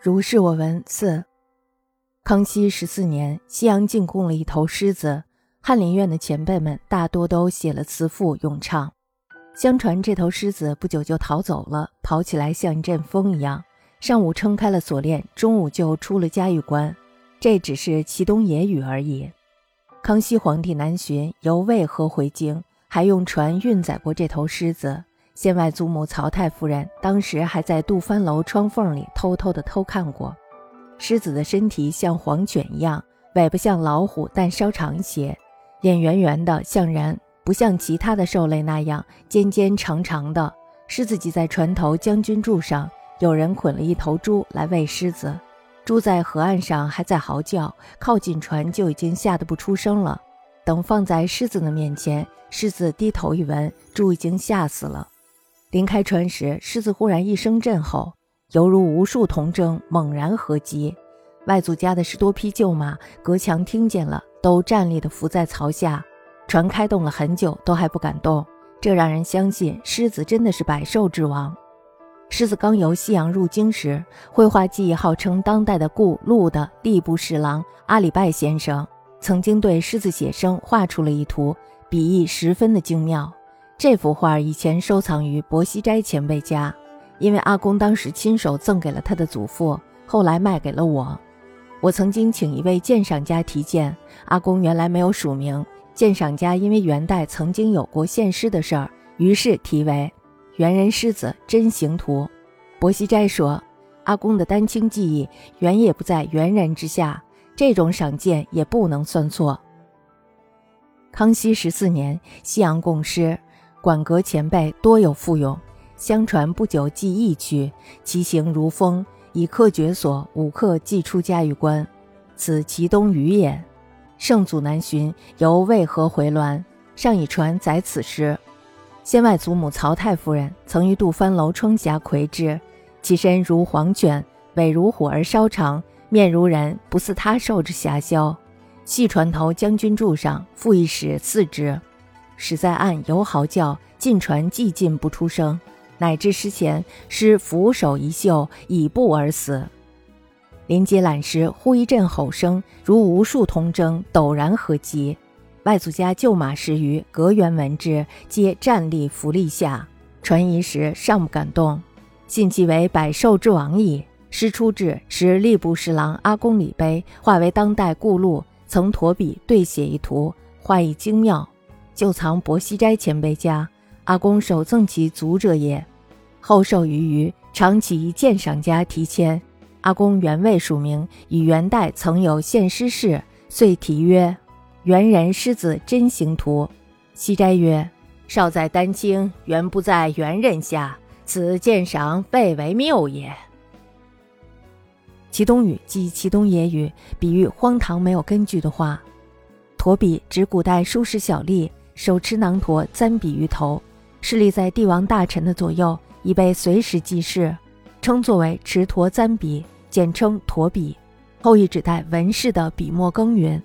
如是我闻四。康熙十四年，西洋进贡了一头狮子，翰林院的前辈们大多都写了词赋咏唱。相传这头狮子不久就逃走了，跑起来像一阵风一样，上午撑开了锁链，中午就出了嘉峪关。这只是其东野语而已。康熙皇帝南巡，由渭河回京，还用船运载过这头狮子。县外祖母曹太夫人当时还在杜帆楼窗缝里偷偷的偷看过。狮子的身体像黄犬一样，尾巴像老虎，但稍长一些，脸圆圆的像人，不像其他的兽类那样尖尖长长的。狮子挤在船头将军柱上，有人捆了一头猪来喂狮子。猪在河岸上还在嚎叫，靠近船就已经吓得不出声了。等放在狮子的面前，狮子低头一闻，猪已经吓死了。临开船时，狮子忽然一声震吼，犹如无数铜筝猛然合击。外祖家的十多匹旧马隔墙听见了，都站立的伏在槽下。船开动了很久，都还不敢动，这让人相信狮子真的是百兽之王。狮子刚由西洋入京时，绘画技艺号称当代的顾陆的吏部侍郎阿里拜先生，曾经对狮子写生画出了一图，笔意十分的精妙。这幅画以前收藏于薄熙斋前辈家，因为阿公当时亲手赠给了他的祖父，后来卖给了我。我曾经请一位鉴赏家提鉴，阿公原来没有署名。鉴赏家因为元代曾经有过献诗的事儿，于是题为《猿人狮子真形图》。薄熙斋说，阿公的丹青技艺原也不在猿人之下，这种赏鉴也不能算错。康熙十四年，西洋贡诗。馆阁前辈多有附勇，相传不久即义去，其行如风，以客绝所，五客即出嘉峪关，此其东隅也。圣祖南巡，由渭河回銮，上以船载此诗。先外祖母曹太夫人曾于杜帆楼窗下窥之，其身如黄犬，尾如虎而稍长，面如人，不似他兽之遐枭。系船头将军柱上，复一矢刺之。使在岸犹嚎叫，进船寂静不出声，乃至失前失扶手一袖，以步而死。临接览时，忽一阵吼声，如无数铜筝陡然合击。外祖家旧马十余，隔园闻之，皆站立伏立下。传疑时，尚不敢动，信其为百兽之王矣。诗出至时，吏部侍郎阿公李碑化为当代顾禄，曾驼笔对写一图，画意精妙。就藏薄熙斋前辈家，阿公首赠其族者也。后授于余，常其鉴赏家题签。阿公原未署名，以元代曾有献诗事，遂题曰：“猿人狮子真形图。”西斋曰：“少在丹青，原不在猿人下，此鉴赏倍为谬也。”祁东语即祁东野语，比喻荒唐没有根据的话。驼笔指古代书史小吏。手持囊驼，簪笔于头，侍立在帝王大臣的左右，以备随时记事，称作为持驼簪笔，简称驼笔。后裔指代文士的笔墨耕耘。